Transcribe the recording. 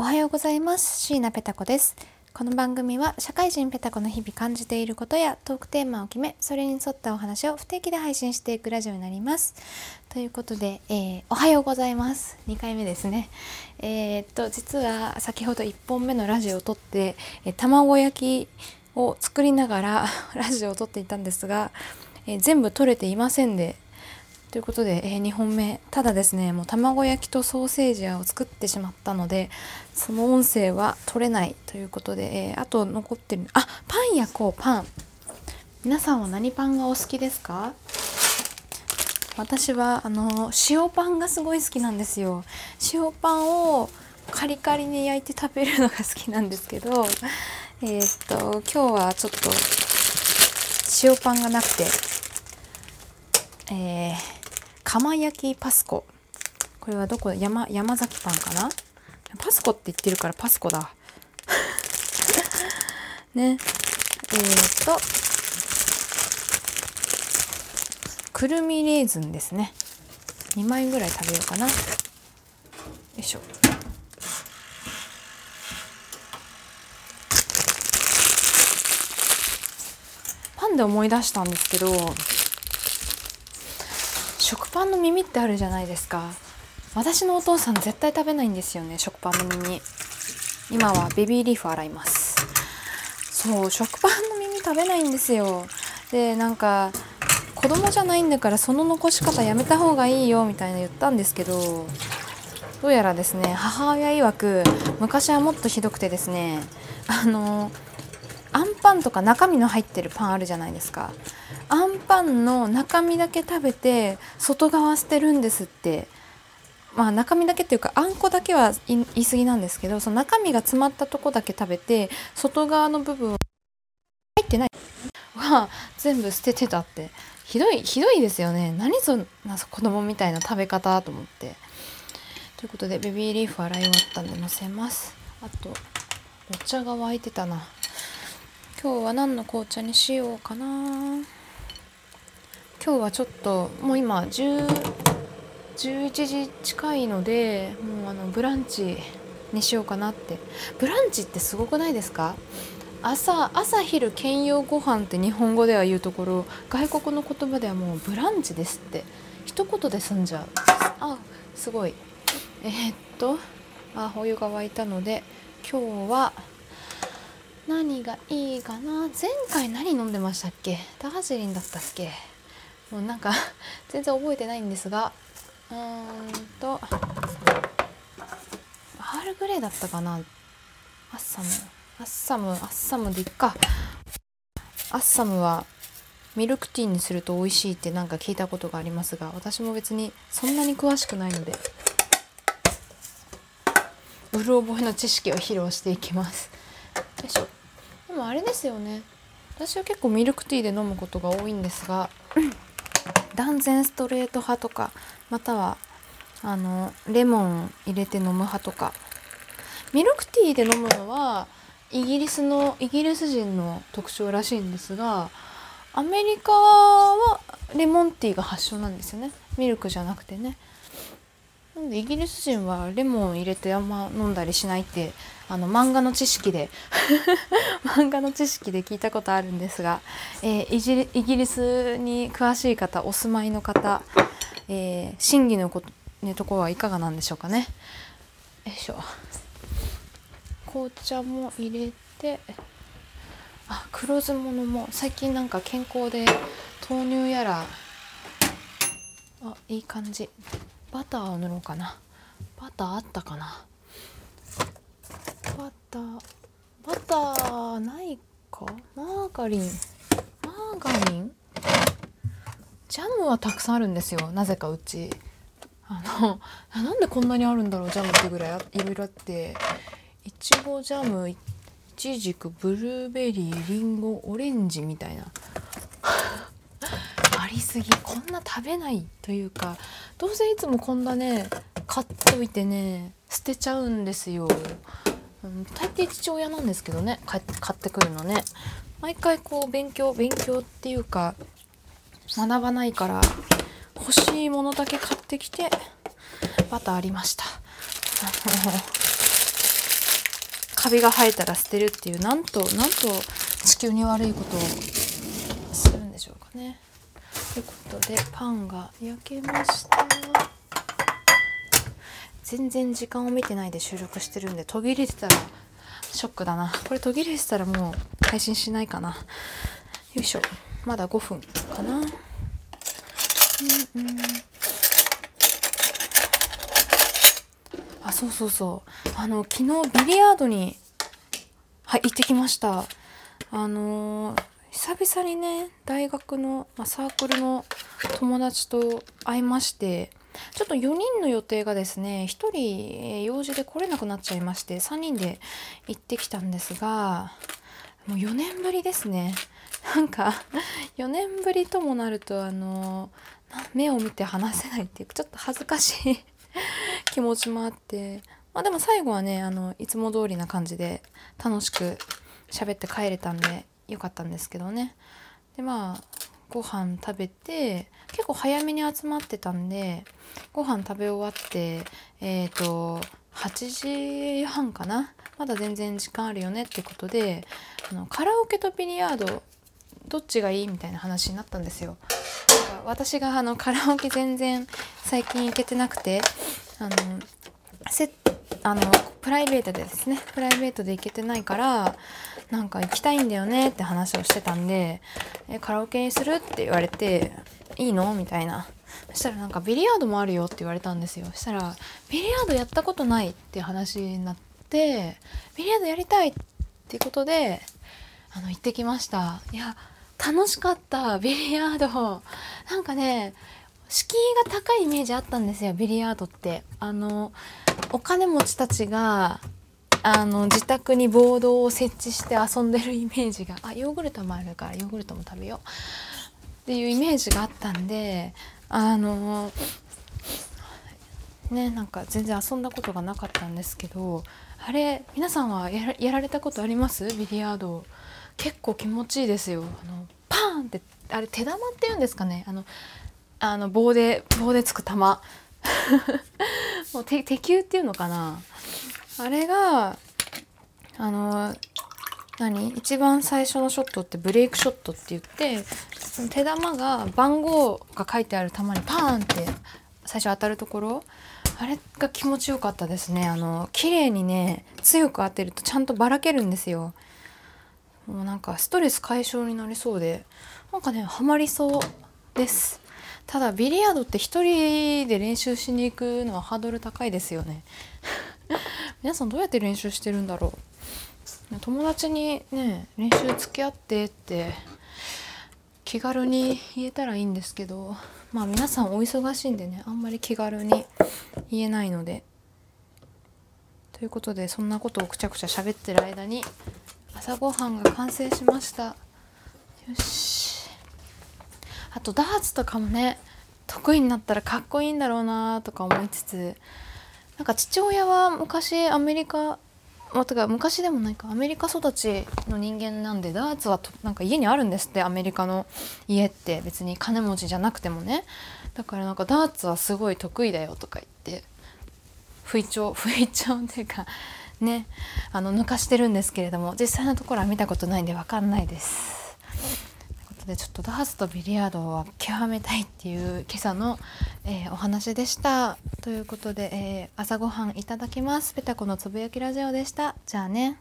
おはようございます。椎名ペタ子です。この番組は社会人ペタ子の日々感じていることやトークテーマを決めそれに沿ったお話を不定期で配信していくラジオになります。ということで、えー、おはようございます。2回目ですね。えー、っと実は先ほど1本目のラジオを撮って、えー、卵焼きを作りながら ラジオを撮っていたんですが、え全部撮れていませんでということで、えー、2本目。ただですねもう卵焼きとソーセージを作ってしまったのでその音声は取れないということで、えー、あと残ってるあパン焼こうパン。皆さんは何パンがお好きですか？私はあの塩パンがすごい好きなんですよ。塩パンをカリカリに焼いて食べるのが好きなんですけどえー、っと今日はちょっと塩パンがなくてえー釜焼きパスコ。これはどこ？山山崎パンかな？パスコって言ってるからパスコだ。ね。えー、っと。くるみレーズンですね。2枚ぐらい食べようかな。よいしょ。パンで思い出したんですけど食パンの耳ってあるじゃないですか。私のお父さん絶対食べないんですよね食パンの耳。今はベビーリーフ洗います。そう食パンの耳食べないんですよ。でなんか子供じゃないんだからその残し方やめた方がいいよみたいな言ったんですけどどうやらですね母親曰く昔はもっとひどくてですねあのあんパンとか中身の入ってるパンあるじゃないですか。あんパンの中身だけ食べて外側捨てるんですって。まあ中身だけっていうかあんこだけは言い過ぎなんですけどその中身が詰まったとこだけ食べて外側の部分入ってない。は全部捨ててたって。ひどいひどいですよね。何そんな子供みたいな食べ方と思って。ということでベビーリーフ洗い終わったんでのせます。あとお茶が沸いてたな。今日は何の紅茶にしようかな。今日はちょっともう今10 11時近いのでもうあのブランチにしようかなって。ブランチってすごくないですか？朝朝昼兼用ご飯って日本語では言うところ外国の言葉ではもうブランチですって。一言で済んじゃう。あすごい。えー、っとあお湯が沸いたので今日は何がいいかな？前回何飲んでましたっけ？ダージリンだったっけ？もうなんか 全然覚えてないんですがうーんとアールグレーだったかな？アッサム。アッサムアッサムでいっか。アッサムはミルクティーにすると美味しいってなんか聞いたことがありますが私も別にそんなに詳しくないのでうる覚えの知識を披露していきます。よいしょ。あれですよね。私は結構ミルクティーで飲むことが多いんですが断然ストレート派とかまたはあのレモン入れて飲む派とか。ミルクティーで飲むのはイギリスのイギリス人の特徴らしいんですがアメリカはレモンティーが発祥なんですよね。ミルクじゃなくてねなんでイギリス人はレモン入れてあんま飲んだりしないってあの漫画の知識で 漫画の知識で聞いたことあるんですが、えー、イギリスに詳しい方お住まいの方、えー、真偽のこと、ね、ところはいかがなんでしょうかね。よいしょ。紅茶も入れてあ黒酢物も最近なんか健康で豆乳やらあいい感じ。バターを塗ろうかな。バターあったかな。バターバターないか？マーガリン。マーガリン？ジャムはたくさんあるんですよ。なぜかうち。あのなんでこんなにあるんだろうジャムってぐらいいろいろあって。いちごジャムいちじくブルーベリーりんごオレンジみたいな。ありすぎ。こんな食べないというか。どうせいつもこんなね買っといてね捨てちゃうんですよ。うん、大抵父親なんですけどね買ってくるのね。毎回こう勉強勉強っていうか学ばないから欲しいものだけ買ってきてバターありました。カビが生えたら捨てるっていうなんとなんと地球に悪いことをするんでしょうかね。ということでパンが焼けました。全然時間を見てないで収録してるんで途切れてたらショックだな。これ途切れてたらもう配信しないかな。よいしょ。まだ5分かな。うんうん。あそうそうそう。あの昨日ビリヤードにはい行ってきました。あのー、久々にね大学の、まあ、サークルの友達と会いましてちょっと4人の予定がですね1人用事で来れなくなっちゃいまして3人で行ってきたんですがもう4年ぶりですね。なんか4年ぶりともなるとあの目を見て話せないっていうちょっと恥ずかしい 気持ちもあってまあでも最後はねあのいつも通りな感じで楽しく喋って帰れたんでよかったんですけどねでまあご飯食べて結構早めに集まってたんでご飯食べ終わってえっ、ー、と8時半かな？まだ全然時間あるよねってことであのカラオケとビリヤードどっちがいいみたいな話になったんですよ。なんか私があのカラオケ全然最近行けてなくてあのせあのプライベートでですねプライベートで行けてないからなんか行きたいんだよねって話をしてたんで「えカラオケにする?」って言われて「いいの?」みたいなそしたらなんかビリヤードもあるよって言われたんですよそしたらビリヤードやったことないって話になってビリヤードやりたいっていうことであの行ってきましたいや楽しかったビリヤードなんかね敷居が高いイメージあったんですよビリヤードって。あのお金持ちたちがあの自宅にボードを設置して遊んでるイメージがあヨーグルトもあるからヨーグルトも食べよう。っていうイメージがあったんであのねなんか全然遊んだことがなかったんですけどあれ皆さんはやられたことあります？ビリヤード。結構気持ちいいですよ。あのパーンってあれ手玉って言うんですかね？あのあの棒で棒でつく玉。もう手球っていうのかな。あれがあの何？一番最初のショットってブレイクショットって言ってその手玉が番号が書いてある球にパーンって最初当たるところ。あれが気持ちよかったですね。あの綺麗にね強く当てるとちゃんとばらけるんですよ。もうなんかストレス解消になりそうでなんかねハマりそうです。ただビリヤードって1人で練習しに行くのはハードル高いですよね。皆さんどうやって練習してるんだろう。友達にね練習付き合ってって気軽に言えたらいいんですけどまあ皆さんお忙しいんでねあんまり気軽に言えないので。ということでそんなことをくちゃくちゃ喋ってる間に朝ごはんが完成しました。よし。あとダーツとかもね得意になったらかっこいいんだろうなとか思いつつなんか父親は昔アメリカまあ、か昔でもないかアメリカ育ちの人間なんでダーツはとなんか家にあるんですってアメリカの家って別に金持ちじゃなくてもねだからなんかダーツはすごい得意だよとか言って不意調 不意調っていうかねあの抜かしてるんですけれども実際のところは見たことないんで分かんないです。ということでちょっとダーツとビリヤードは極めたいっていう今朝の、えー、お話でした。ということで、えー、朝ごはんいただきます。ペタコのつぶやきラジオでした。じゃあね。